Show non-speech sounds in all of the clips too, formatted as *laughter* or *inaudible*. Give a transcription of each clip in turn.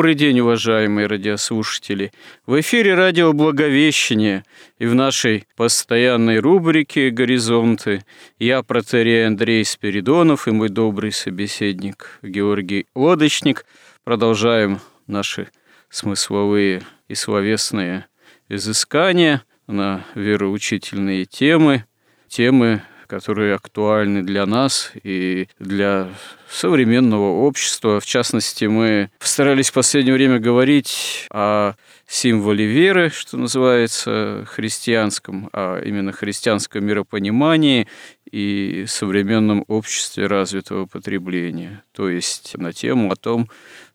Добрый день, уважаемые радиослушатели! В эфире радио «Благовещение» и в нашей постоянной рубрике «Горизонты» я, протерей Андрей Спиридонов и мой добрый собеседник Георгий Лодочник. Продолжаем наши смысловые и словесные изыскания на вероучительные темы, темы, которые актуальны для нас и для современного общества. В частности, мы постарались в последнее время говорить о символе веры, что называется, христианском, а именно христианском миропонимании и современном обществе развитого потребления. То есть на тему о том,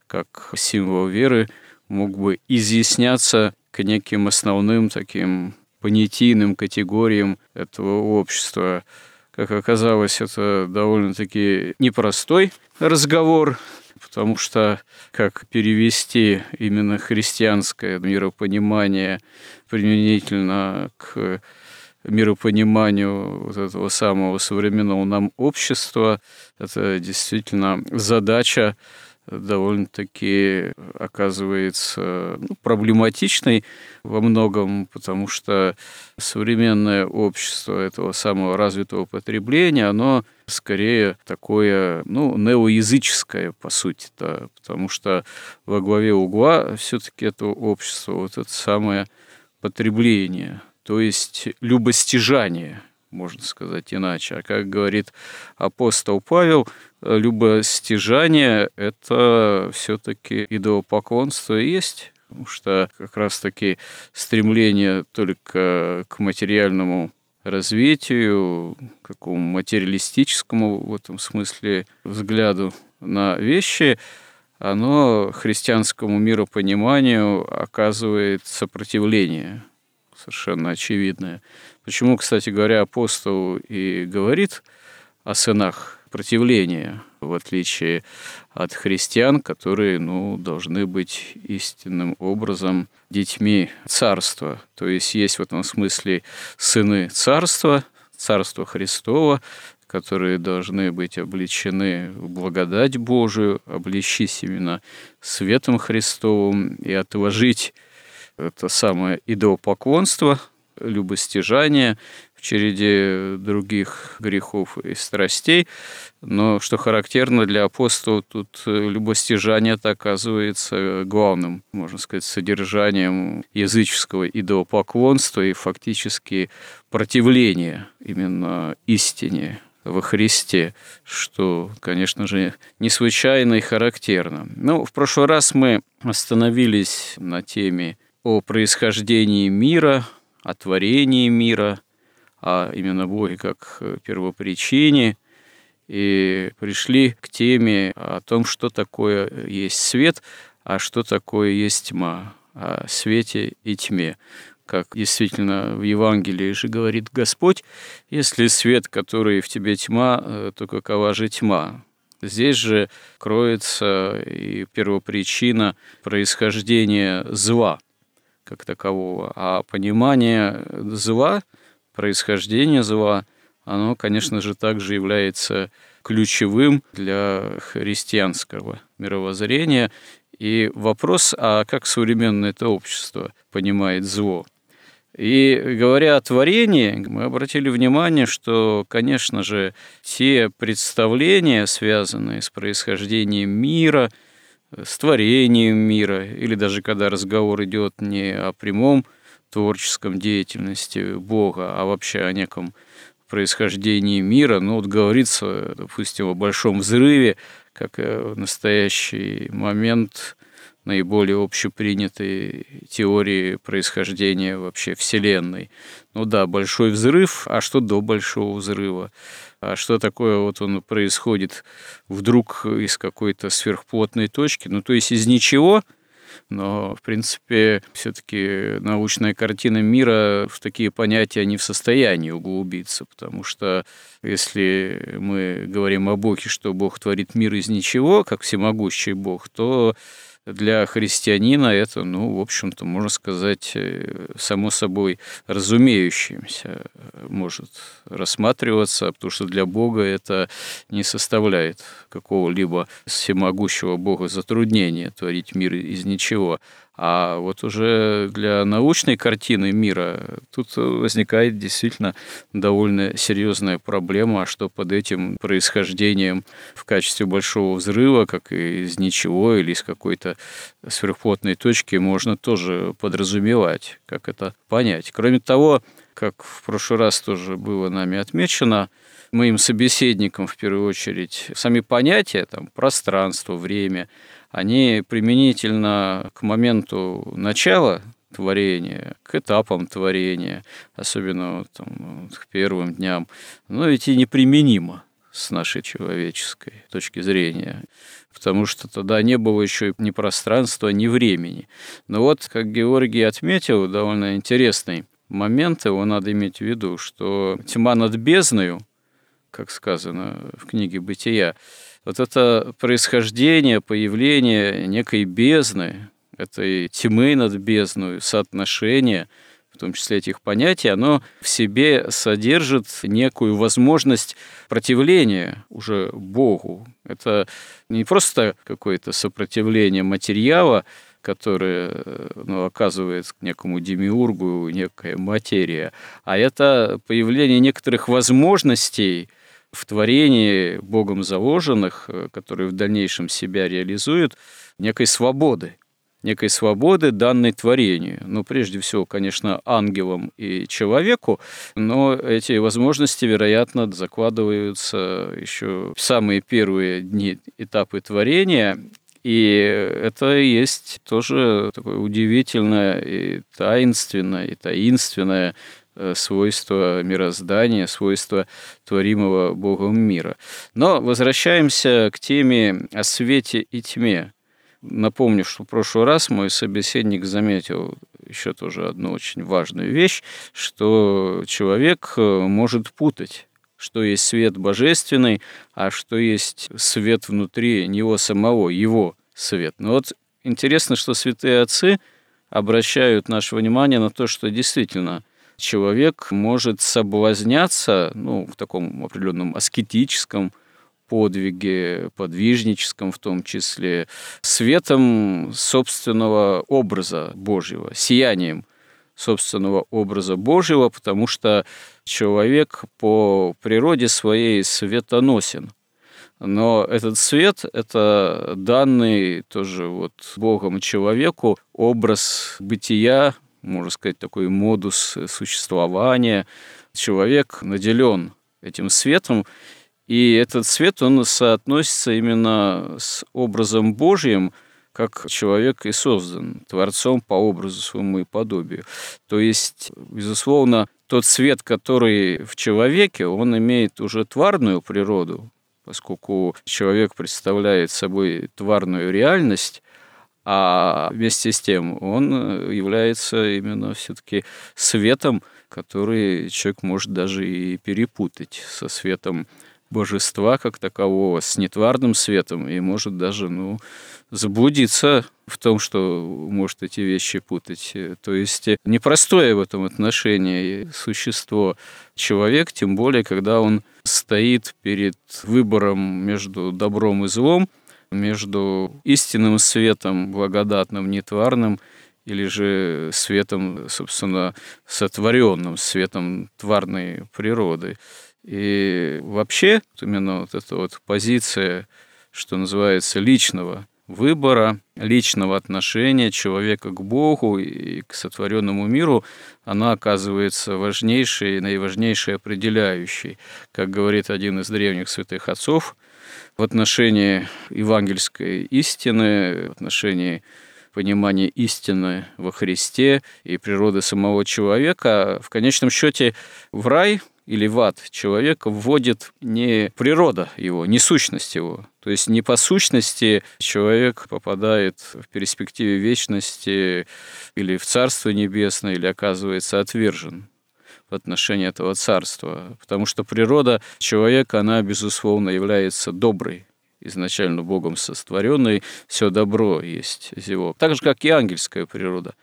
как символ веры мог бы изъясняться к неким основным таким понятийным категориям этого общества. Как оказалось, это довольно-таки непростой разговор, потому что как перевести именно христианское миропонимание применительно к миропониманию вот этого самого современного нам общества, это действительно задача довольно-таки оказывается ну, проблематичной во многом, потому что современное общество этого самого развитого потребления, оно скорее такое, ну, неоязыческое, по сути, да, потому что во главе угла все-таки этого общества вот это самое потребление, то есть любостяжание – можно сказать иначе. А как говорит апостол Павел, любостяжание – это все-таки идолопоклонство есть, потому что как раз-таки стремление только к материальному развитию, какому материалистическому в этом смысле взгляду на вещи, оно христианскому миропониманию оказывает сопротивление совершенно очевидное. Почему, кстати говоря, апостол и говорит о сынах противления, в отличие от христиан, которые ну, должны быть истинным образом детьми царства. То есть есть в этом смысле сыны царства, царства Христова, которые должны быть обличены в благодать Божию, обличись именно светом Христовым и отложить это самое идолопоклонство – любостяжание в череде других грехов и страстей. Но что характерно для апостола, тут любостяжание это оказывается главным, можно сказать, содержанием языческого идолопоклонства и фактически противления именно истине во Христе, что, конечно же, не случайно и характерно. Ну, в прошлый раз мы остановились на теме о происхождении мира, о творении мира, а именно Боге как первопричине, и пришли к теме о том, что такое есть свет, а что такое есть тьма, о свете и тьме. Как действительно в Евангелии же говорит Господь, если свет, который в тебе тьма, то какова же тьма? Здесь же кроется и первопричина происхождения зла – как такового, а понимание зла, происхождение зла, оно, конечно же, также является ключевым для христианского мировоззрения. И вопрос, а как современное это общество понимает зло? И говоря о творении, мы обратили внимание, что, конечно же, те представления, связанные с происхождением мира, с творением мира, или даже когда разговор идет не о прямом творческом деятельности Бога, а вообще о неком происхождении мира, ну вот говорится, допустим, о большом взрыве, как в настоящий момент наиболее общепринятой теории происхождения вообще Вселенной. Ну да, большой взрыв, а что до большого взрыва? А что такое вот он происходит вдруг из какой-то сверхплотной точки? Ну то есть из ничего – но, в принципе, все-таки научная картина мира в такие понятия не в состоянии углубиться, потому что если мы говорим о Боге, что Бог творит мир из ничего, как всемогущий Бог, то для христианина это, ну, в общем-то, можно сказать, э, само собой разумеющимся э, может рассматриваться, потому что для Бога это не составляет какого-либо всемогущего Бога затруднения творить мир из ничего. А вот уже для научной картины мира тут возникает действительно довольно серьезная проблема, а что под этим происхождением в качестве большого взрыва, как из ничего или из какой-то сверхплотной точки, можно тоже подразумевать, как это понять. Кроме того, как в прошлый раз тоже было нами отмечено, моим собеседникам в первую очередь сами понятия, там, пространство, время – они применительно к моменту начала творения, к этапам творения, особенно там, к первым дням, но ведь и неприменимо с нашей человеческой точки зрения, потому что тогда не было еще ни пространства, ни времени. Но вот, как Георгий отметил, довольно интересный момент, его надо иметь в виду, что тьма над бездною, как сказано в книге «Бытия», вот это происхождение, появление некой бездны, этой тьмы над бездной, соотношение, в том числе этих понятий, оно в себе содержит некую возможность противления уже Богу. Это не просто какое-то сопротивление материала, которое ну, оказывает некому демиургу некая материя, а это появление некоторых возможностей – в творении Богом заложенных, э, которые в дальнейшем себя реализуют, некой свободы, некой свободы, данной творению. Ну, прежде всего, конечно, ангелам и человеку, но эти возможности, вероятно, закладываются еще в самые первые дни этапы творения, и это есть тоже такое удивительное и таинственное, и таинственное свойства мироздания, свойства творимого Богом мира. Но возвращаемся к теме о свете и тьме. Напомню, что в прошлый раз мой собеседник заметил еще тоже одну очень важную вещь, что человек э, может путать что есть свет божественный, а что есть свет внутри него самого, его свет. Но вот интересно, что святые отцы обращают наше внимание на то, что действительно – человек может соблазняться ну, в таком определенном аскетическом подвиге, подвижническом в том числе, светом собственного образа Божьего, сиянием собственного образа Божьего, потому что человек по природе своей светоносен. Но этот свет – это данный тоже вот Богом человеку образ бытия, можно сказать, такой модус существования. Человек наделен этим светом, и этот свет, он соотносится именно с образом Божьим, как человек и создан Творцом по образу своему и подобию. То есть, безусловно, тот свет, который в человеке, он имеет уже тварную природу, поскольку человек представляет собой тварную реальность, а вместе с тем он э, является именно все-таки светом, который человек может даже и перепутать со светом божества как такового с нетварным светом и может даже, ну, заблудиться в том, что может эти вещи путать. То есть непростое в этом отношении существо человек, тем более, когда он стоит перед выбором между добром и злом, между истинным светом, благодатным, нетварным, или же светом, собственно, сотворенным, светом тварной природы. И вообще именно вот эта вот позиция, что называется, личного выбора, личного отношения человека к Богу и к сотворенному миру, она оказывается важнейшей, наиважнейшей определяющей. Как говорит один из древних святых отцов, в отношении евангельской истины, в отношении понимания истины во Христе и природы самого человека, в конечном счете в рай или в ад человека вводит не природа его, не сущность его. То есть не по сущности человек попадает в перспективе вечности или в Царство Небесное, или оказывается отвержен в отношении этого царства. Потому что природа человека, она, безусловно, является доброй, изначально Богом сотворенной, все добро есть из его. Так же, как и ангельская природа.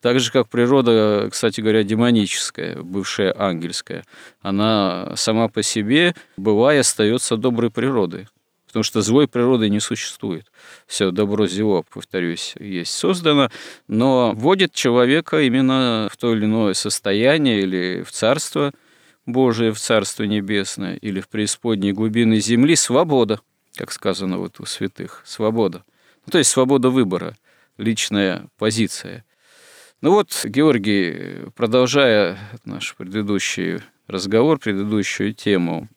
Так же, как природа, кстати говоря, демоническая, бывшая ангельская, она сама по себе, бывая, остается доброй природой. Потому что злой природы не существует. Все добро зло, повторюсь, есть создано, но вводит человека именно в то или иное состояние или в царство Божие, в царство небесное, или в преисподней глубины земли свобода, как сказано вот у святых, свобода. Ну, то есть свобода выбора, личная позиция – ну вот, Георгий, продолжая наш предыдущий разговор, предыдущую тему,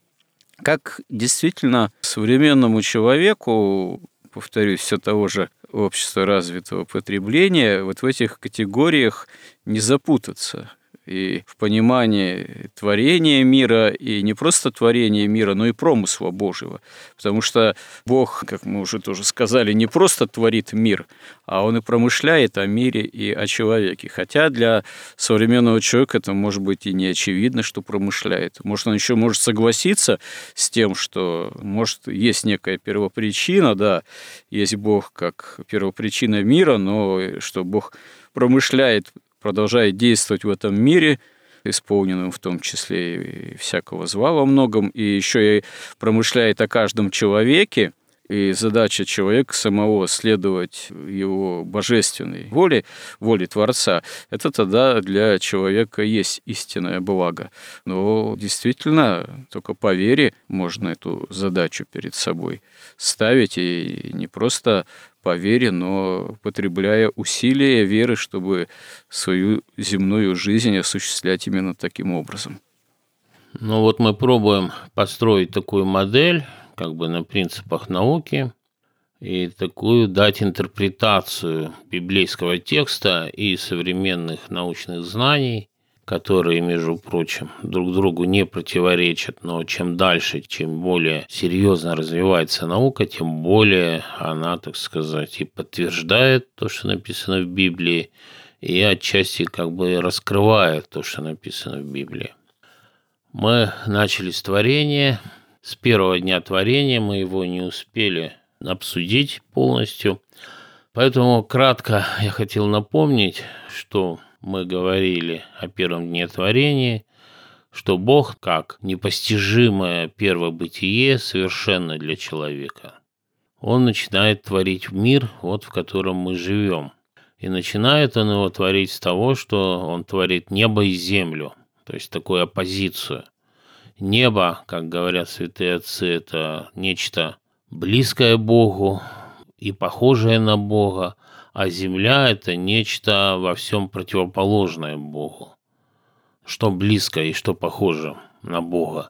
как действительно современному человеку, повторюсь, все того же общества развитого потребления, вот в этих категориях не запутаться – и в понимании творения мира, и не просто творения мира, но и промысла Божьего. Потому что Бог, как мы уже тоже сказали, не просто творит мир, а Он и промышляет о мире и о человеке. Хотя для современного человека это может быть и не очевидно, что промышляет. Может, он еще может согласиться с тем, что, может, есть некая первопричина, да, есть Бог как первопричина мира, но что Бог промышляет продолжает действовать в этом мире, исполненным в том числе и всякого зла во многом, и еще и промышляет о каждом человеке, и задача человека самого следовать его божественной воле, воле Творца, это тогда для человека есть истинное благо. Но действительно, только по вере можно эту задачу перед собой ставить, и не просто по вере, но потребляя усилия веры, чтобы свою земную жизнь осуществлять именно таким образом. Ну вот мы пробуем построить такую модель, как бы на принципах науки, и такую дать интерпретацию библейского текста и современных научных знаний которые, между прочим, друг другу не противоречат, но чем дальше, чем более серьезно развивается наука, тем более она, так сказать, и подтверждает то, что написано в Библии, и отчасти как бы раскрывает то, что написано в Библии. Мы начали с творения. С первого дня творения мы его не успели обсудить полностью. Поэтому кратко я хотел напомнить, что мы говорили о первом дне творения, что Бог как непостижимое первобытие совершенно для человека. Он начинает творить мир, вот в котором мы живем. И начинает он его творить с того, что он творит небо и землю, то есть такую оппозицию. Небо, как говорят святые отцы, это нечто близкое Богу и похожее на Бога, а земля – это нечто во всем противоположное Богу. Что близко и что похоже на Бога.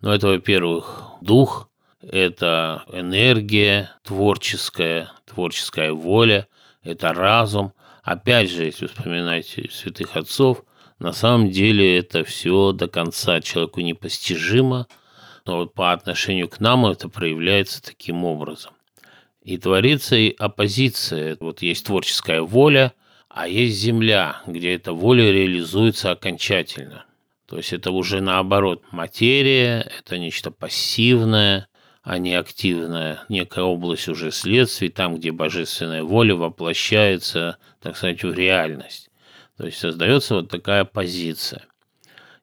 Но это, во-первых, дух, это энергия творческая, творческая воля, это разум. Опять же, если вспоминать святых отцов, на самом деле это все до конца человеку непостижимо, но вот по отношению к нам это проявляется таким образом. И творится и оппозиция. Вот есть творческая воля, а есть земля, где эта воля реализуется окончательно. То есть это уже наоборот материя, это нечто пассивное, а не активная, некая область уже следствий, там, где божественная воля воплощается, так сказать, в реальность. То есть создается вот такая позиция.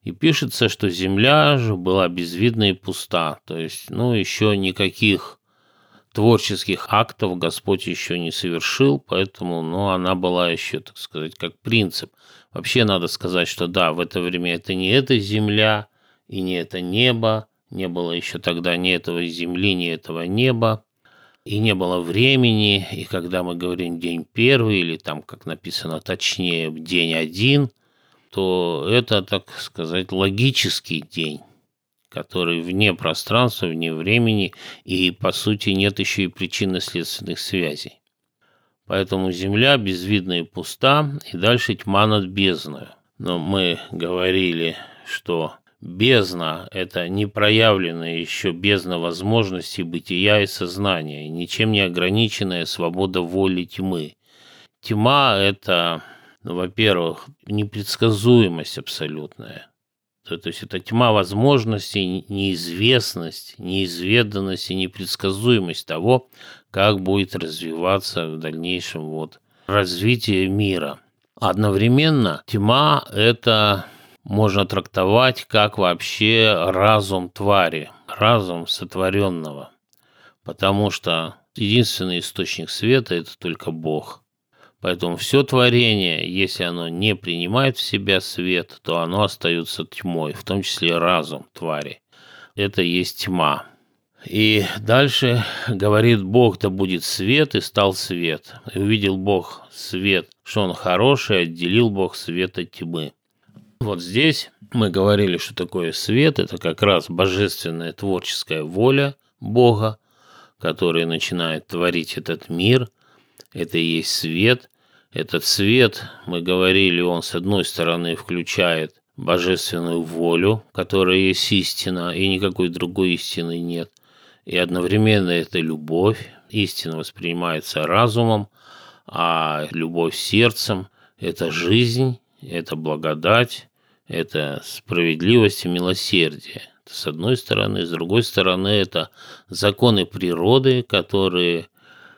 И пишется, что земля же была безвидна и пуста. То есть, ну, еще никаких творческих актов Господь еще не совершил, поэтому, ну, она была еще, так сказать, как принцип. Вообще надо сказать, что да, в это время это не эта земля и не это небо, не было еще тогда ни этого земли, ни этого неба, и не было времени, и когда мы говорим день первый, или там, как написано точнее, день один, то это, так сказать, логический день, который вне пространства, вне времени, и, по сути, нет еще и причинно-следственных связей. Поэтому Земля безвидна и пуста, и дальше тьма над бездною. Но мы говорили, что Бездна – это непроявленная еще бездна возможностей бытия и сознания, ничем не ограниченная свобода воли тьмы. Тьма – это, ну, во-первых, непредсказуемость абсолютная. То, есть это тьма возможностей, неизвестность, неизведанность и непредсказуемость того, как будет развиваться в дальнейшем вот развитие мира. Одновременно тьма – это можно трактовать как вообще разум твари, разум сотворенного. Потому что единственный источник света – это только Бог. Поэтому все творение, если оно не принимает в себя свет, то оно остается тьмой, в том числе разум твари. Это есть тьма. И дальше говорит Бог, да будет свет, и стал свет. И увидел Бог свет, что он хороший, отделил Бог свет от тьмы. Вот здесь мы говорили, что такое свет. Это как раз божественная творческая воля Бога, который начинает творить этот мир. Это и есть свет. Этот свет, мы говорили, он с одной стороны включает божественную волю, которая есть истина, и никакой другой истины нет. И одновременно это любовь. Истина воспринимается разумом, а любовь сердцем – это жизнь, это благодать, это справедливость и милосердие. Это с одной стороны. С другой стороны, это законы природы, которые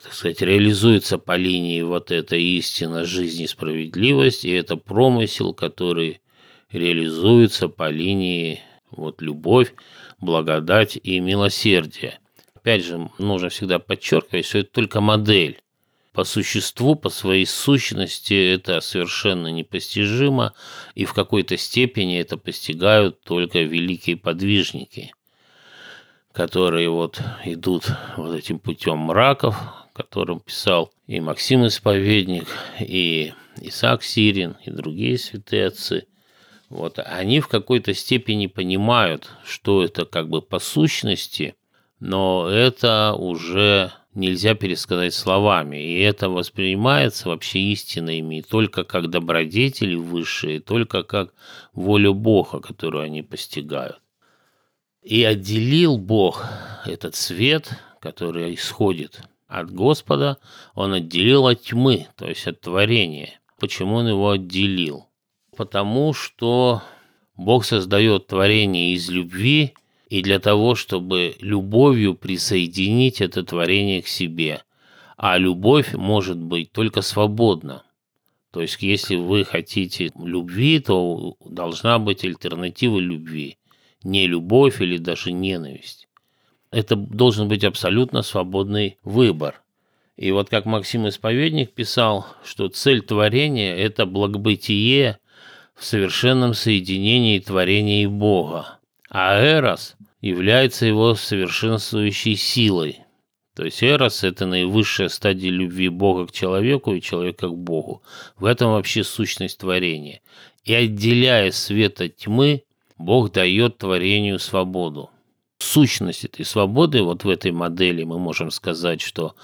так сказать, реализуются по линии вот эта истина, жизнь и справедливость, и это промысел, который реализуется по линии вот любовь, благодать и милосердие. Опять же, нужно всегда подчеркивать, что это только модель по существу, по своей сущности это совершенно непостижимо, и в какой-то степени это постигают только великие подвижники, которые вот идут вот этим путем мраков, которым писал и Максим Исповедник, и Исаак Сирин, и другие святые отцы. Вот, они в какой-то степени понимают, что это как бы по сущности, но это уже нельзя пересказать словами, и это воспринимается вообще истинными только как добродетели высшие, только как волю Бога, которую они постигают. И отделил Бог этот свет, который исходит от Господа, он отделил от тьмы, то есть от творения. Почему он его отделил? Потому что Бог создает творение из любви – и для того, чтобы любовью присоединить это творение к себе. А любовь может быть только свободна. То есть, если вы хотите любви, то должна быть альтернатива любви. Не любовь или даже ненависть. Это должен быть абсолютно свободный выбор. И вот как Максим Исповедник писал, что цель творения – это благобытие в совершенном соединении творения и Бога. А Эрос является его совершенствующей силой. То есть Эрос – это наивысшая стадия любви Бога к человеку и человека к Богу. В этом вообще сущность творения. И отделяя свет от тьмы, Бог дает творению свободу. Сущность этой свободы, вот в этой модели мы можем сказать, что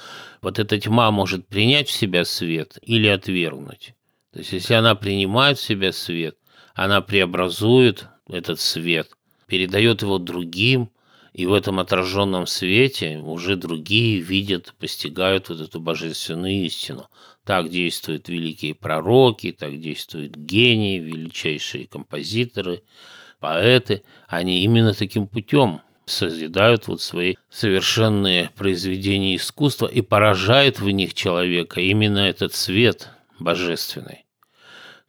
вот эта тьма может принять в себя свет или отвергнуть. То есть если она принимает в себя свет, она преобразует этот свет – передает его другим, и в этом отраженном свете уже другие видят, постигают вот эту божественную истину. Так действуют великие пророки, так действуют гении, величайшие композиторы. поэты, они именно таким путем созидают вот свои совершенные произведения искусства и поражают в них человека именно этот свет божественный.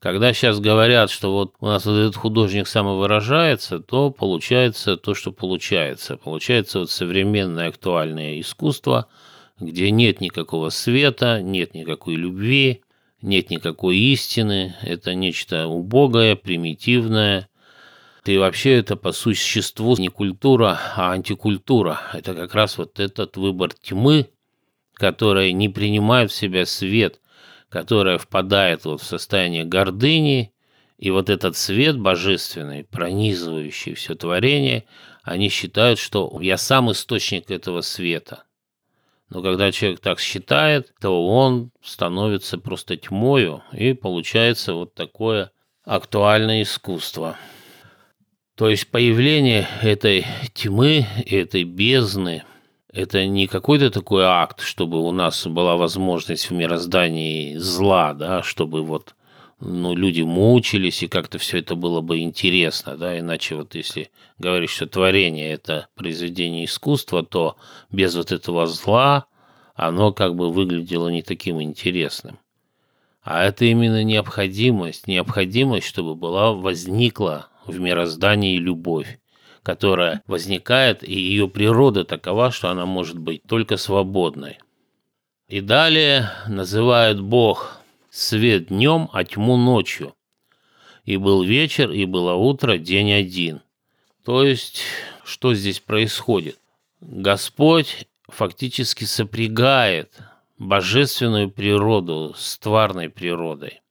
Когда сейчас говорят, что вот у нас вот этот художник самовыражается, то получается то, что получается. Получается вот современное актуальное искусство, где нет никакого света, нет никакой любви, нет никакой истины, это нечто убогое, примитивное, и вообще это по существу не культура, а антикультура. Это как раз вот этот выбор тьмы, которая не принимает в себя свет, которая впадает вот в состояние гордыни, и вот этот свет божественный, пронизывающий все творение, они считают, что я сам источник этого света. Но когда человек так считает, то он становится просто тьмою, и получается вот такое актуальное искусство. То есть появление этой тьмы, этой бездны, это не какой-то такой акт, чтобы у нас была возможность в мироздании зла, да, чтобы вот ну, люди мучились, и как-то все это было бы интересно, да, иначе вот если говоришь, что творение – это произведение искусства, то без вот этого зла оно как бы выглядело не таким интересным. А это именно необходимость, необходимость, чтобы была, возникла в мироздании любовь, которая возникает, и ее природа такова, что она может быть только свободной. И далее называют Бог свет днем, а тьму ночью. И был вечер, и было утро, день один. То есть, что здесь происходит? Господь фактически сопрягает божественную природу с тварной природой.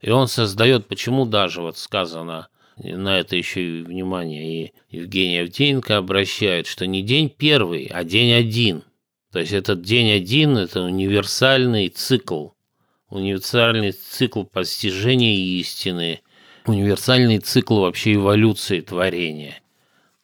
И он создает, почему даже вот сказано, на это еще и внимание и Евгений Авдеенко обращает, что не день первый, а день один. То есть этот день один – это универсальный цикл, универсальный цикл постижения истины, универсальный цикл вообще эволюции творения.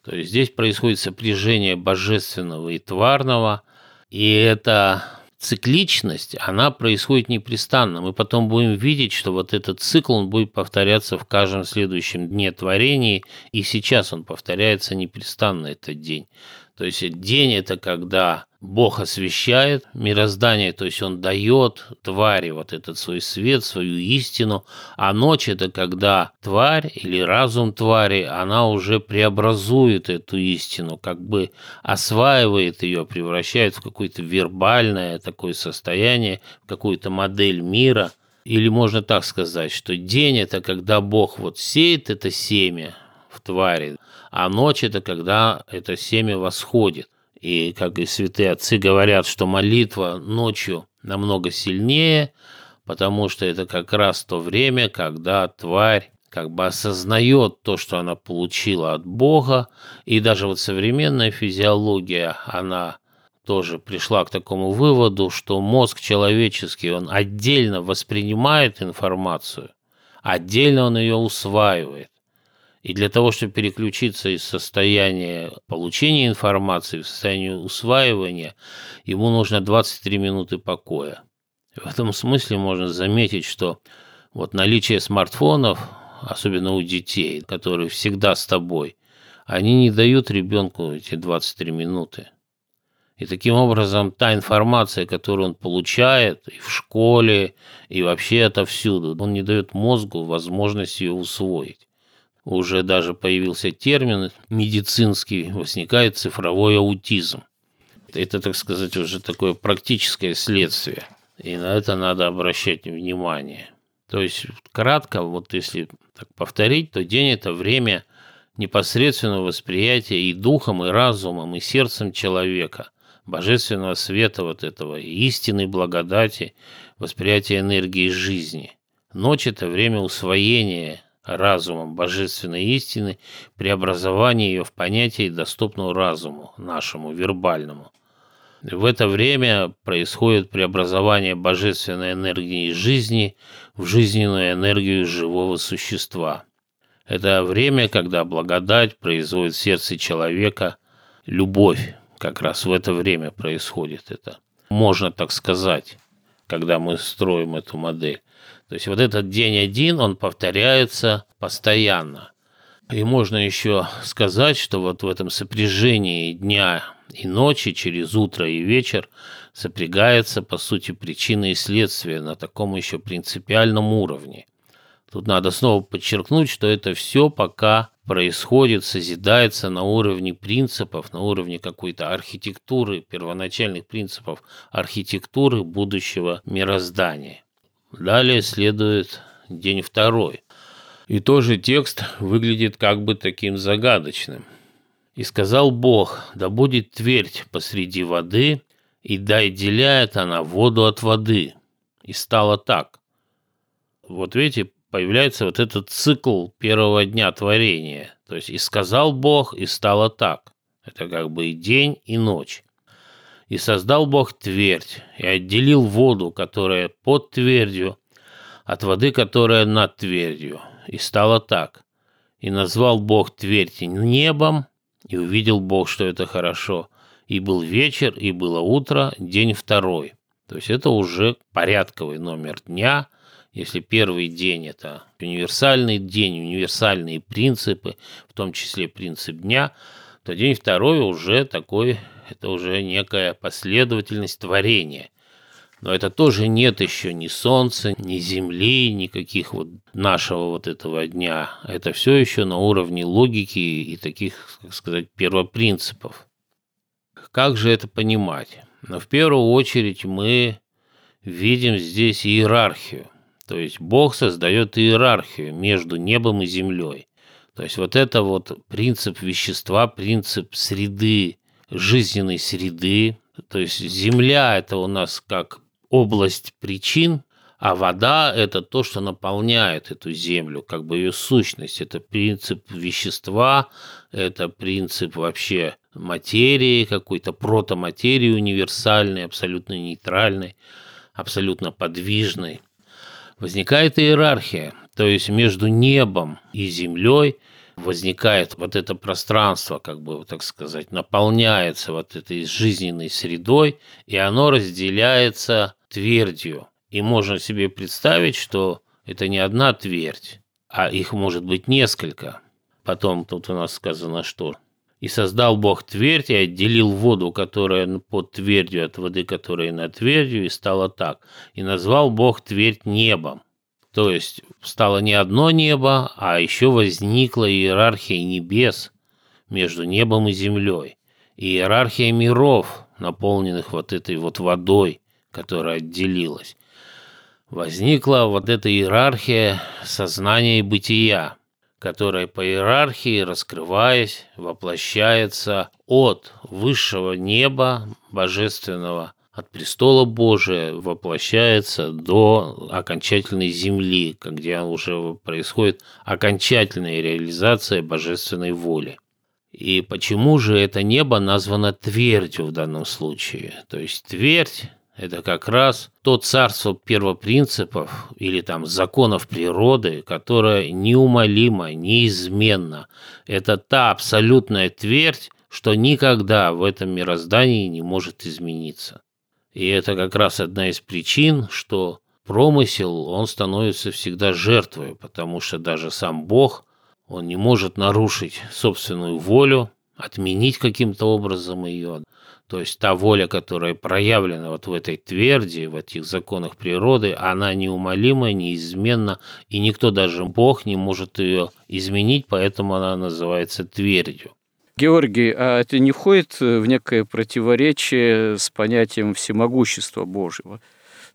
То есть здесь происходит сопряжение божественного и тварного, и это цикличность, она происходит непрестанно. Мы потом будем видеть, что вот этот цикл, он будет повторяться в каждом следующем дне творения, и сейчас он повторяется непрестанно, этот день. То есть день – это когда Бог освещает мироздание, то есть Он дает твари вот этот свой свет, свою истину, а ночь – это когда тварь или разум твари, она уже преобразует эту истину, как бы осваивает ее, превращает в какое-то вербальное такое состояние, в какую-то модель мира – или можно так сказать, что день – это когда Бог вот сеет это семя в твари, а ночь – это когда это семя восходит. И, как и святые отцы говорят, что молитва ночью намного сильнее, потому что это как раз то время, когда тварь как бы осознает то, что она получила от Бога, и даже вот современная физиология, она тоже пришла к такому выводу, что мозг человеческий, он отдельно воспринимает информацию, отдельно он ее усваивает. И для того, чтобы переключиться из состояния получения информации в состояние усваивания, ему нужно 23 минуты покоя. В этом смысле можно заметить, что вот наличие смартфонов, особенно у детей, которые всегда с тобой, они не дают ребенку эти 23 минуты. И таким образом та информация, которую он получает и в школе, и вообще отовсюду, он не дает мозгу возможность ее усвоить уже даже появился термин медицинский, возникает цифровой аутизм. Это, так сказать, уже такое практическое следствие. И на это надо обращать внимание. То есть, кратко, вот если так повторить, то день – это время непосредственного восприятия и духом, и разумом, и сердцем человека, божественного света вот этого, истинной благодати, восприятия энергии жизни. Ночь – это время усвоения разумом божественной истины, преобразование ее в понятие, доступного разуму нашему, вербальному. В это время происходит преобразование божественной энергии жизни в жизненную энергию живого существа. Это время, когда благодать производит в сердце человека любовь. Как раз в это время происходит это. Можно так сказать, когда мы строим эту модель. То есть вот этот день один, он повторяется постоянно. И можно еще сказать, что вот в этом сопряжении дня и ночи через утро и вечер сопрягается, по сути, причина и следствие на таком еще принципиальном уровне. Тут надо снова подчеркнуть, что это все пока происходит, созидается на уровне принципов, на уровне какой-то архитектуры, первоначальных принципов архитектуры будущего мироздания. Далее следует день второй. И тоже текст выглядит как бы таким загадочным. «И сказал Бог, да будет твердь посреди воды, и да отделяет она воду от воды. И стало так». Вот видите, появляется вот этот цикл первого дня творения. То есть «и сказал Бог, и стало так». Это как бы и день, и ночь. «И создал Бог твердь, и отделил воду, которая под твердью, от воды, которая над твердью. И стало так. И назвал Бог твердь небом, и увидел Бог, что это хорошо. И был вечер, и было утро, день второй». То есть это уже порядковый номер дня – если первый день – это универсальный день, универсальные принципы, в том числе принцип дня, то день второй уже такой, это уже некая последовательность творения. Но это тоже нет еще ни солнца, ни земли, никаких вот нашего вот этого дня. Это все еще на уровне логики и таких, как сказать, первопринципов. Как же это понимать? Но в первую очередь мы видим здесь иерархию. То есть Бог создает иерархию между небом и землей. То есть вот это вот принцип вещества, принцип среды, жизненной среды. То есть земля – это у нас как область причин, а вода – это то, что наполняет эту землю, как бы ее сущность. Это принцип вещества, это принцип вообще материи, какой-то протоматерии универсальной, абсолютно нейтральной, абсолютно подвижной возникает иерархия, то есть между небом и землей возникает вот это пространство, как бы, так сказать, наполняется вот этой жизненной средой, и оно разделяется твердью. И можно себе представить, что это не одна твердь, а их может быть несколько. Потом тут у нас сказано, что «И создал Бог твердь, и отделил воду, которая под твердью, от воды, которая над твердью, и стало так. И назвал Бог твердь небом». То есть стало не одно небо, а еще возникла иерархия небес между небом и землей. Иерархия миров, наполненных вот этой вот водой, которая отделилась. Возникла вот эта иерархия сознания и бытия – которая по иерархии, раскрываясь, воплощается от высшего неба божественного, от престола Божия воплощается до окончательной земли, где уже происходит окончательная реализация божественной воли. И почему же это небо названо твердью в данном случае? То есть твердь это как раз то царство первопринципов или там законов природы, которое неумолимо, неизменно. Это та абсолютная твердь, что никогда в этом мироздании не может измениться. И это как раз одна из причин, что промысел, он становится всегда жертвой, потому что даже сам Бог, он не может нарушить собственную волю, отменить каким-то образом ее. То есть та воля, которая проявлена вот в этой тверди, в этих законах природы, она неумолима, неизменна, и никто, даже Бог, не может ее изменить, поэтому она называется твердью. Георгий, а это не входит в некое противоречие с понятием всемогущества Божьего?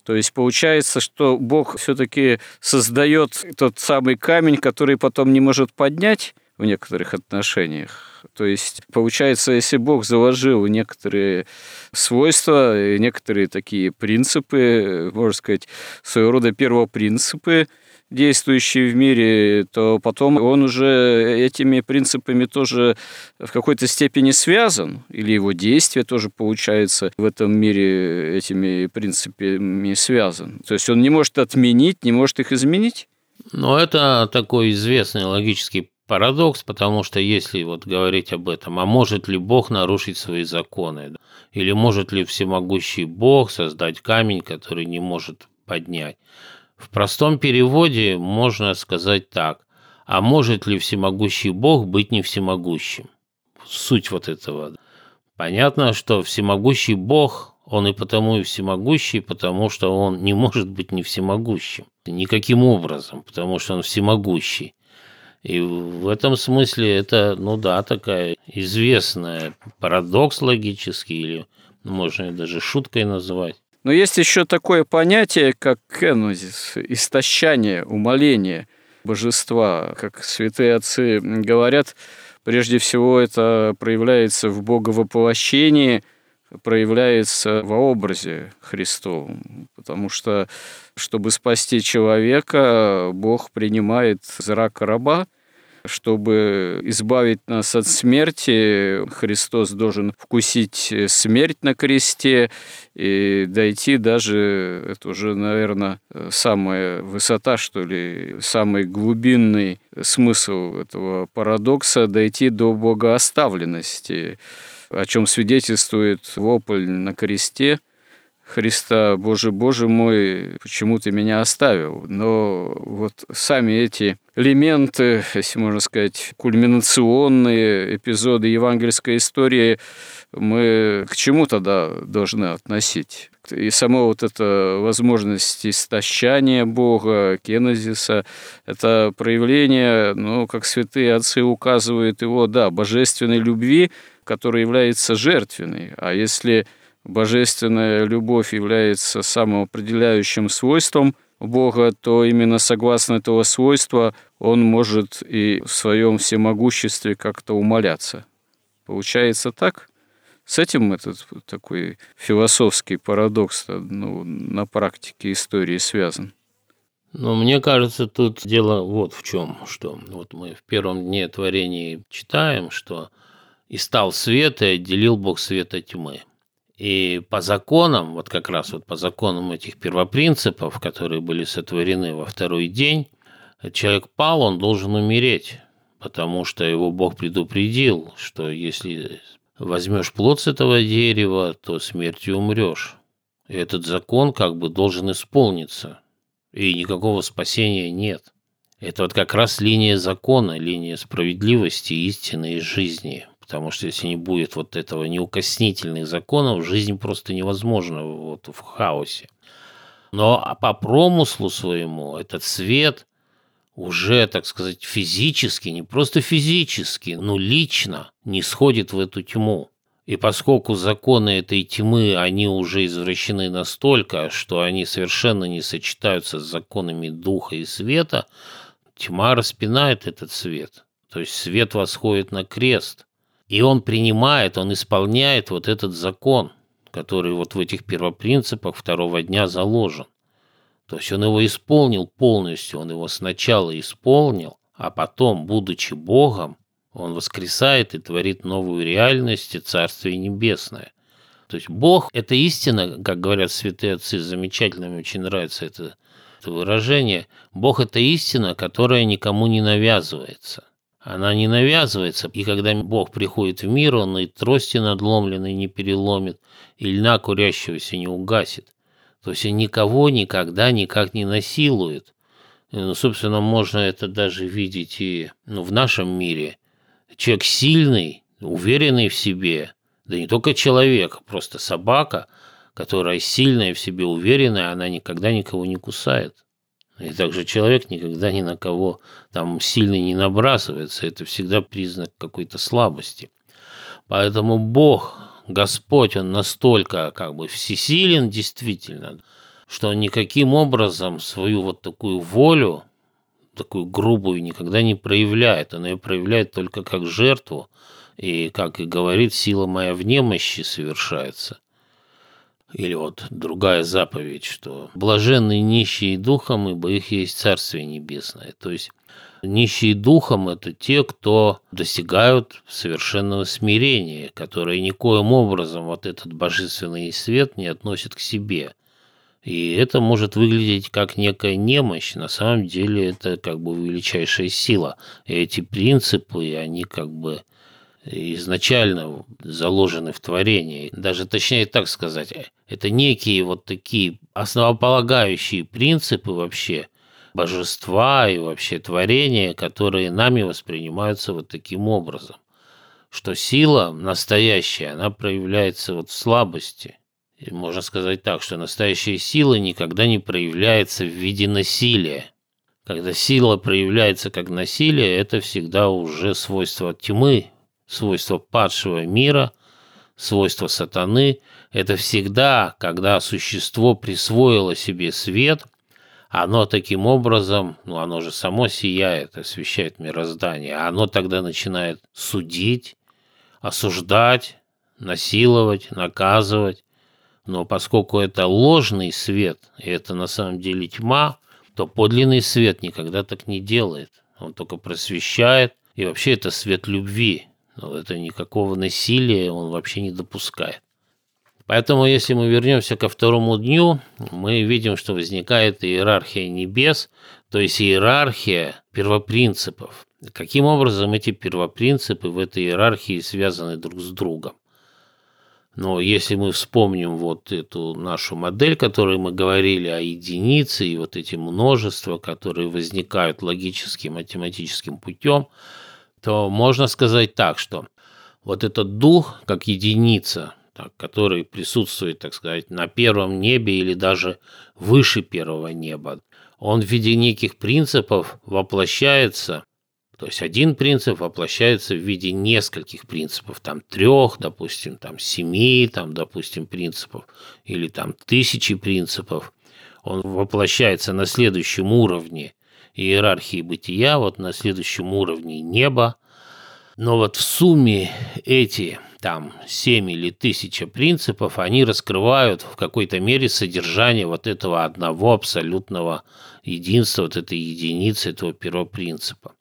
То есть получается, что Бог все-таки создает тот самый камень, который потом не может поднять в некоторых отношениях. То есть, получается, если Бог заложил некоторые свойства, некоторые такие принципы, можно сказать, своего рода первопринципы, действующие в мире, то потом он уже этими принципами тоже в какой-то степени связан, или его действие тоже получается в этом мире этими принципами связан. То есть он не может отменить, не может их изменить. Но это такой известный логический парадокс, потому что если вот говорить об этом, а может ли Бог нарушить свои законы? Или может ли всемогущий Бог создать камень, который не может поднять? В простом переводе можно сказать так. а может ли всемогущий Бог быть не всемогущим? Суть вот этого. Понятно, что всемогущий Бог, он и потому и всемогущий, потому что он не может быть не всемогущим. Никаким образом, потому что он всемогущий. И в этом смысле это, ну да, такая известная парадокс логический, или можно даже шуткой называть. Но есть еще такое понятие, как кенозис, истощание, умоление божества. Как святые отцы говорят, прежде всего это проявляется в боговоплощении, проявляется во образе Христовом. Потому что, чтобы спасти человека, Бог принимает зрак раба, чтобы избавить нас от смерти, Христос должен вкусить смерть на кресте и дойти даже, это уже, наверное, самая высота, что ли, самый глубинный смысл этого парадокса, дойти до богооставленности, о чем свидетельствует вопль на кресте – Христа, Боже, Боже мой, почему ты меня оставил? Но вот сами эти элементы, если можно сказать, кульминационные эпизоды евангельской истории мы к чему тогда должны относить? И сама вот эта возможность истощания Бога, кенезиса, это проявление, ну, как святые отцы указывают его, да, божественной любви, которая является жертвенной. А если божественная любовь является самым определяющим свойством Бога, то именно согласно этого свойства он может и в своем всемогуществе как-то умоляться. Получается так? С этим этот такой философский парадокс ну, на практике истории связан. Но мне кажется, тут дело вот в чем, что вот мы в первом дне творения читаем, что «и стал свет, и отделил Бог света тьмы». И по законам, вот как раз вот по законам этих первопринципов, которые были сотворены во второй день, человек пал, он должен умереть, потому что его Бог предупредил, что если возьмешь плод с этого дерева, то смертью умрешь. И этот закон как бы должен исполниться, и никакого спасения нет. Это вот как раз линия закона, линия справедливости, истины и жизни. Потому что если не будет вот этого неукоснительных законов, жизнь просто невозможна вот в хаосе. Но по промыслу своему этот свет уже, так сказать, физически, не просто физически, но лично не сходит в эту тьму. И поскольку законы этой тьмы, они уже извращены настолько, что они совершенно не сочетаются с законами духа и света, тьма распинает этот свет. То есть свет восходит на крест. И он принимает, он исполняет вот этот закон, который вот в этих первопринципах второго дня заложен. То есть он его исполнил полностью, он его сначала исполнил, а потом, будучи Богом, он воскресает и творит новую реальность и Царствие Небесное. То есть Бог – это истина, как говорят святые отцы, замечательно, мне очень нравится это, это выражение. Бог – это истина, которая никому не навязывается – она не навязывается, и когда Бог приходит в мир, он и трости надломленной не переломит, и льна курящегося не угасит. То есть он никого никогда никак не насилует. Ну, собственно, можно это даже видеть и ну, в нашем мире. Человек сильный, уверенный в себе, да не только человек, просто собака, которая сильная в себе, уверенная, она никогда никого не кусает. И также человек никогда ни на кого там сильно не набрасывается. Это всегда признак какой-то слабости. Поэтому Бог, Господь, Он настолько как бы всесилен действительно, что он никаким образом свою вот такую волю, такую грубую, никогда не проявляет. Он ее проявляет только как жертву. И, как и говорит, сила моя в немощи совершается. Или вот другая заповедь, что блаженные нищие духом, ибо их есть Царствие Небесное. То есть нищие духом – это те, кто достигают совершенного смирения, которые никоим образом вот этот божественный свет не относят к себе. И это может выглядеть как некая немощь, на самом деле это как бы величайшая сила. И эти принципы, они как бы изначально заложены в творении. Даже точнее так сказать, это некие вот такие основополагающие принципы вообще божества и вообще творения, которые нами воспринимаются вот таким образом. Что сила настоящая, она проявляется вот в слабости. И можно сказать так, что настоящая сила никогда не проявляется в виде насилия. Когда сила проявляется как насилие, это всегда уже свойство тьмы, свойство падшего мира, свойство сатаны. Это всегда, когда существо присвоило себе свет, оно таким образом, ну оно же само сияет, освещает мироздание, оно тогда начинает судить, осуждать, насиловать, наказывать. Но поскольку это ложный свет, и это на самом деле тьма, то подлинный свет никогда так не делает. Он только просвещает, и вообще это свет любви. Но это никакого насилия он вообще не допускает. Поэтому, если мы вернемся ко второму дню, мы видим, что возникает иерархия небес, то есть иерархия первопринципов. Каким образом эти первопринципы в этой иерархии связаны друг с другом? Но если мы вспомним вот эту нашу модель, которой мы говорили о единице и вот эти множества, которые возникают логическим, математическим путем, то можно сказать так, что вот этот дух как единица, так, который присутствует, так сказать, на первом небе или даже выше первого неба, он в виде неких принципов воплощается то есть один принцип воплощается в виде нескольких принципов, там трех, допустим, там семи, там, допустим, принципов, или там тысячи принципов. Он воплощается на следующем уровне иерархии бытия, вот на следующем уровне неба. Но вот в сумме эти там семь или тысяча принципов, они раскрывают в какой-то мере содержание вот этого одного абсолютного единства, вот этой единицы, этого первого принципа.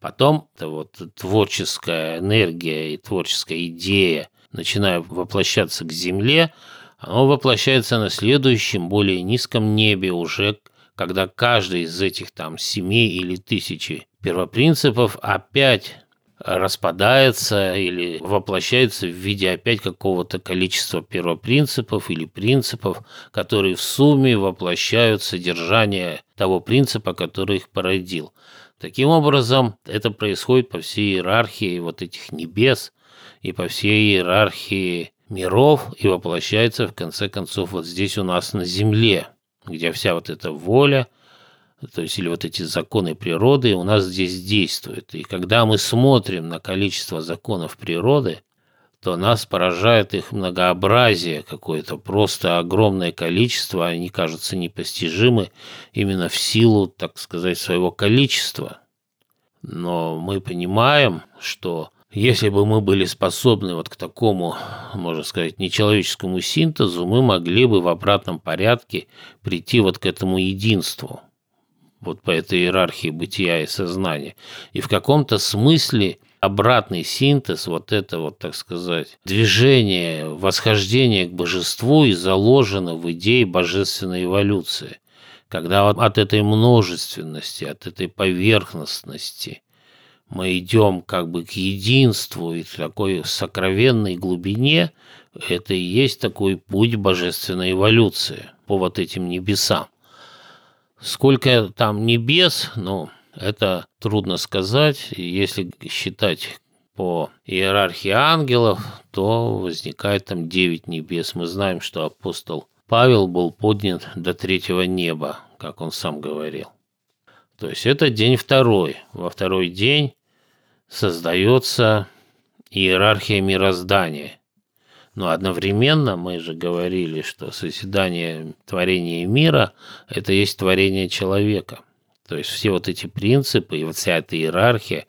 Потом это вот творческая энергия и творческая идея начинают воплощаться к Земле, оно воплощается на следующем, более низком небе уже, когда каждый из этих там семи или тысячи первопринципов опять распадается или воплощается в виде опять какого-то количества первопринципов или принципов, которые в сумме воплощают содержание того принципа, который их породил. Таким образом, это происходит по всей иерархии вот этих небес и по всей иерархии миров и воплощается в конце концов вот здесь у нас на Земле, где вся вот эта воля, то есть или вот эти законы природы у нас здесь действуют. И когда мы смотрим на количество законов природы, то нас поражает их многообразие какое-то, просто огромное количество, они кажутся непостижимы именно в силу, так сказать, своего количества. Но мы понимаем, что если бы мы были способны вот к такому, можно сказать, нечеловеческому синтезу, мы могли бы в обратном порядке прийти вот к этому единству, вот по этой иерархии бытия и сознания. И в каком-то смысле – обратный синтез, вот это вот, так сказать, движение, восхождение к божеству и заложено в идее божественной эволюции. Когда от этой множественности, от этой поверхностности мы идем как бы к единству и такой сокровенной глубине, это и есть такой путь божественной эволюции по вот этим небесам. Сколько там небес, ну, это трудно сказать. Если считать по иерархии ангелов, то возникает там девять небес. Мы знаем, что апостол Павел был поднят до третьего неба, как он сам говорил. То есть это день второй. Во второй день создается иерархия мироздания. Но одновременно мы же говорили, что созидание творения мира – это есть творение человека – то есть все вот эти принципы и вот вся эта иерархия,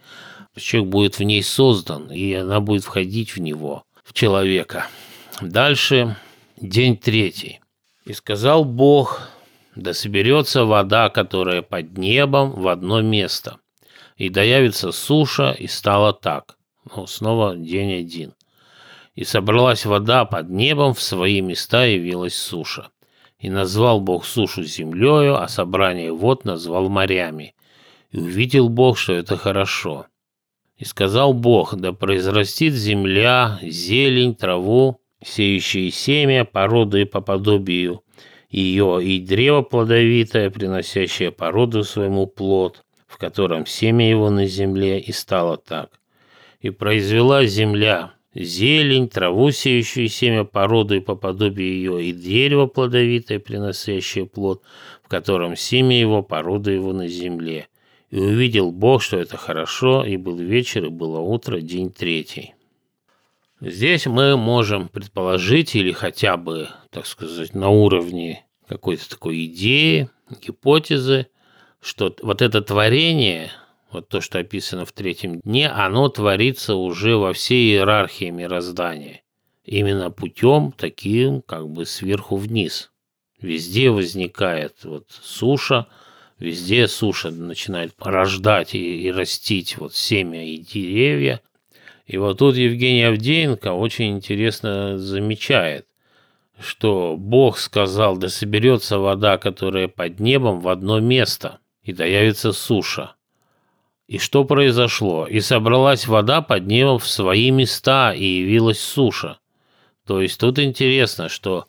человек будет в ней создан, и она будет входить в него, в человека. Дальше день третий. «И сказал Бог, да соберется вода, которая под небом, в одно место, и доявится суша, и стало так». Ну, снова день один. «И собралась вода под небом, в свои места явилась суша. И назвал Бог сушу землею, а собрание вод назвал морями. И увидел Бог, что это хорошо. И сказал Бог, да произрастит земля, зелень, траву, сеющие семя, породы по подобию ее и древо плодовитое, приносящее породу своему плод, в котором семя его на земле, и стало так. И произвела земля зелень, траву, сеющую семя породу и по подобию ее, и дерево плодовитое, приносящее плод, в котором семя его, породу его на земле. И увидел Бог, что это хорошо, и был вечер, и было утро, день третий. Здесь мы можем предположить, или хотя бы, так сказать, на уровне какой-то такой идеи, гипотезы, что вот это творение, вот то, что описано в третьем дне, оно творится уже во всей иерархии мироздания. Именно путем таким как бы сверху вниз. Везде возникает вот суша, везде суша начинает рождать и, и растить вот семя и деревья. И вот тут Евгений Авдеенко очень интересно замечает, что Бог сказал, да соберется вода, которая под небом, в одно место, и да явится суша. И что произошло? И собралась вода под небом в свои места, и явилась суша. То есть тут интересно, что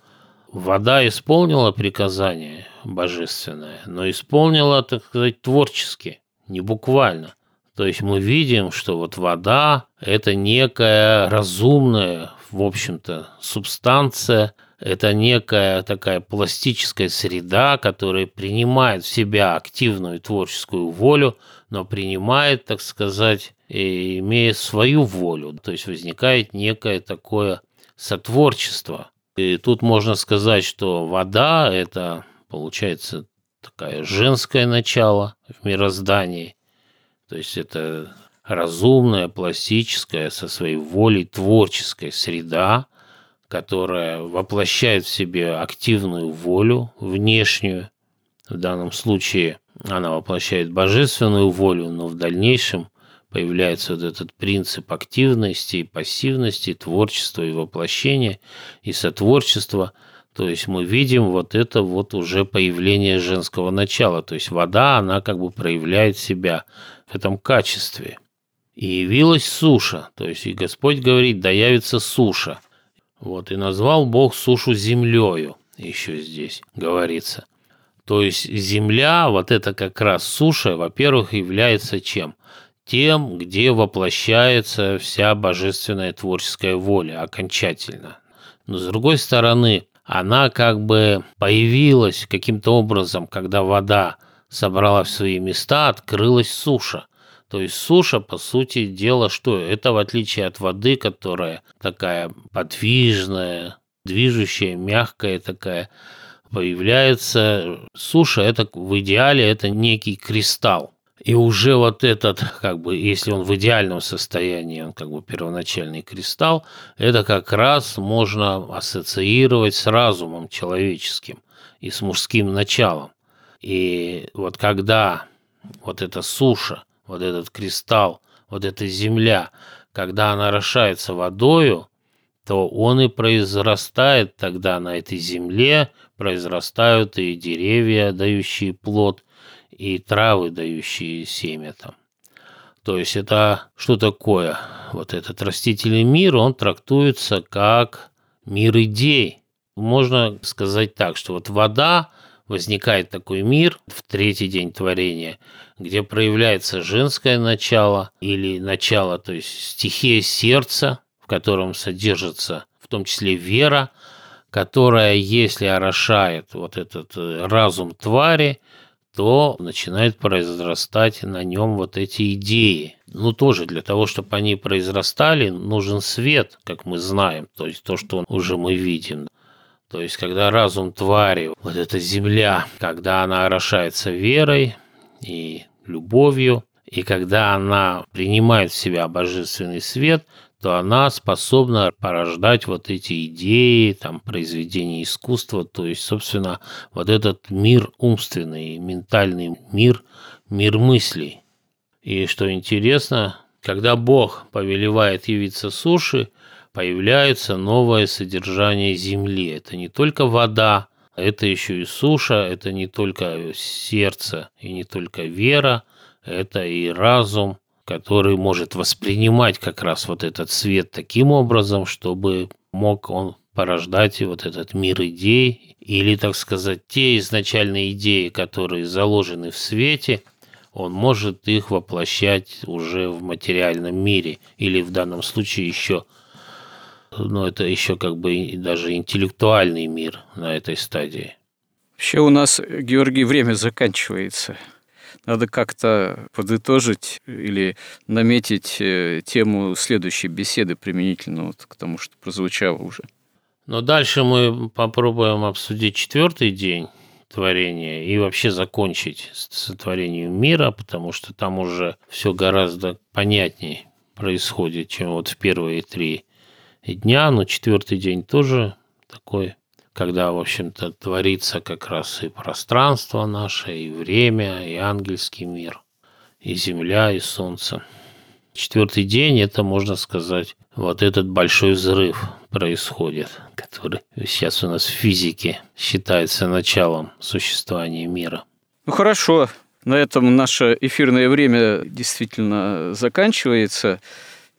вода исполнила приказание божественное, но исполнила, так сказать, творчески, не буквально. То есть мы видим, что вот вода – это некая разумная, в общем-то, субстанция, это некая такая пластическая среда, которая принимает в себя активную творческую волю, но принимает, так сказать, имея свою волю. То есть возникает некое такое сотворчество. И тут можно сказать, что вода – это, получается, такое женское начало в мироздании. То есть это разумная, пластическая, со своей волей творческая среда, которая воплощает в себе активную волю внешнюю. В данном случае она воплощает божественную волю, но в дальнейшем появляется вот этот принцип активности и пассивности, творчества и воплощения, и сотворчества. То есть мы видим вот это вот уже появление женского начала. То есть вода, она как бы проявляет себя в этом качестве. И явилась суша, то есть и Господь говорит, да явится суша. Вот, и назвал Бог сушу землею, еще здесь говорится. То есть земля, вот это как раз суша, во-первых, является чем? Тем, где воплощается вся божественная творческая воля окончательно. Но с другой стороны, она как бы появилась каким-то образом, когда вода собрала в свои места, открылась суша – то есть суша, по сути дела, что? Это в отличие от воды, которая такая подвижная, движущая, мягкая такая, появляется суша, это в идеале это некий кристалл. И уже вот этот, *laughs* как бы, если он в идеальном состоянии, он как бы первоначальный кристалл, это как раз можно ассоциировать с разумом человеческим и с мужским началом. И вот когда вот эта суша вот этот кристалл, вот эта земля, когда она орошается водою, то он и произрастает тогда на этой земле, произрастают и деревья, дающие плод, и травы, дающие семя там. То есть это что такое? Вот этот растительный мир, он трактуется как мир идей. Можно сказать так, что вот вода, возникает такой мир в третий день творения, где проявляется женское начало или начало, то есть стихия сердца, в котором содержится в том числе вера, которая, если орошает вот этот э, разум твари, то начинает произрастать на нем вот эти идеи. Ну, тоже для того, чтобы они произрастали, нужен свет, как мы знаем, то есть то, что уже мы видим. То есть, когда разум твари, вот эта земля, когда она орошается верой и любовью, и когда она принимает в себя божественный свет, то она способна порождать вот эти идеи, там, произведения искусства, то есть, собственно, вот этот мир умственный, ментальный мир, мир мыслей. И что интересно, когда Бог повелевает явиться суши, появляется новое содержание Земли. Это не только вода, это еще и суша, это не только сердце и не только вера, это и разум, который может воспринимать как раз вот этот свет таким образом, чтобы мог он порождать вот этот мир идей, или, так сказать, те изначальные идеи, которые заложены в свете, он может их воплощать уже в материальном мире, или в данном случае еще но это еще как бы даже интеллектуальный мир на этой стадии. Вообще у нас, Георгий, время заканчивается. Надо как-то подытожить или наметить э, тему следующей беседы применительно вот к тому, что прозвучало уже. Но дальше мы попробуем обсудить четвертый день творения и вообще закончить с сотворением мира, потому что там уже все гораздо понятнее происходит, чем вот в первые три дня, но четвертый день тоже такой, когда, в общем-то, творится как раз и пространство наше, и время, и ангельский мир, и земля, и солнце. Четвертый день – это, можно сказать, вот этот большой взрыв происходит, который сейчас у нас в физике считается началом существования мира. Ну хорошо, на этом наше эфирное время действительно заканчивается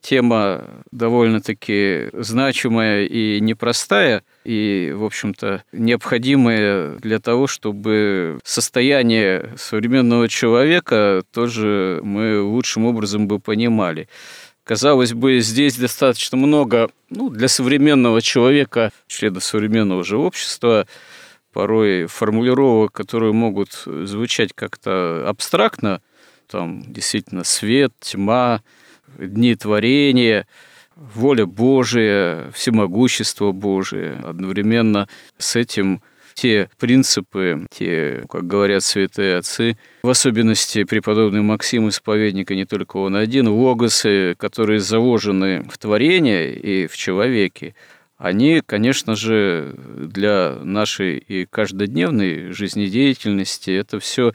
тема довольно-таки значимая и непростая, и, в общем-то, необходимая для того, чтобы состояние современного человека тоже мы лучшим образом бы понимали. Казалось бы, здесь достаточно много ну, для современного человека, члена современного же общества, порой формулировок, которые могут звучать как-то абстрактно, там действительно свет, тьма, дни творения, воля Божия, всемогущество Божие. Одновременно с этим те принципы, те, как говорят святые отцы, в особенности преподобный Максим Исповедник, и не только он один, логосы, которые заложены в творение и в человеке, они, конечно же, для нашей и каждодневной жизнедеятельности это все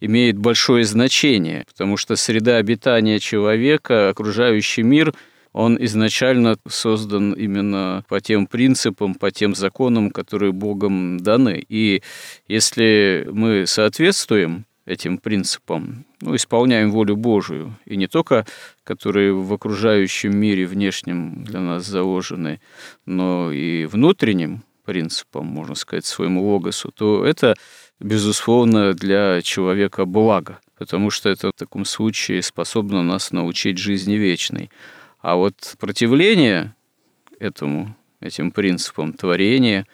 имеет большое значение, потому что среда обитания человека, окружающий мир, он изначально создан именно по тем принципам, по тем законам, которые Богом даны. И если мы соответствуем этим принципам, ну, исполняем волю Божию, и не только которые в окружающем мире внешнем для нас заложены, но и внутренним принципам, можно сказать, своему логосу, то это безусловно, для человека благо, потому что это в таком случае способно нас научить жизни вечной. А вот противление этому, этим принципам творения,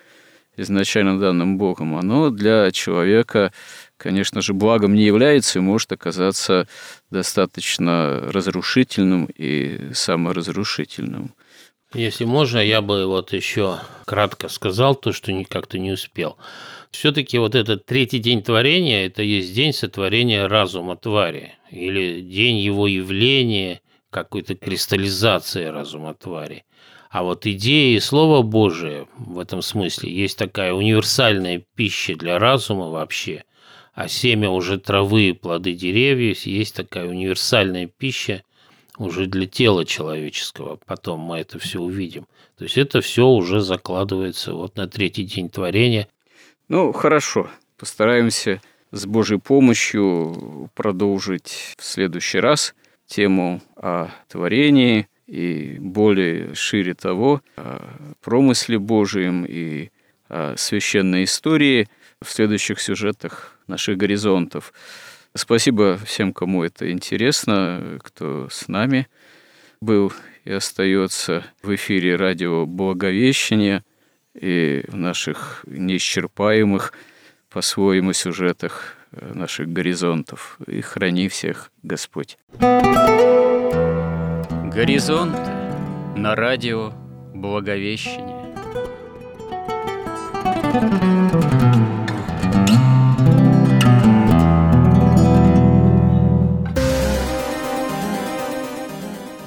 изначально данным Богом, оно для человека, конечно же, благом не является и может оказаться достаточно разрушительным и саморазрушительным. Если можно, я бы вот еще кратко сказал то, что как-то не успел. Все-таки вот этот третий день творения – это есть день сотворения разума твари, или день его явления, какой-то кристаллизации разума твари. А вот идея и Слово Божие в этом смысле есть такая универсальная пища для разума вообще, а семя уже травы и плоды деревьев есть такая универсальная пища уже для тела человеческого. Потом мы это все увидим. То есть это все уже закладывается вот на третий день творения – ну, хорошо, постараемся с Божьей помощью продолжить в следующий раз тему о творении и более шире того, о промысле Божьем и о священной истории в следующих сюжетах наших горизонтов. Спасибо всем, кому это интересно, кто с нами был и остается в эфире радио «Благовещение» и в наших неисчерпаемых по-своему сюжетах э, наших горизонтов. И храни всех Господь. Горизонты на радио Благовещение.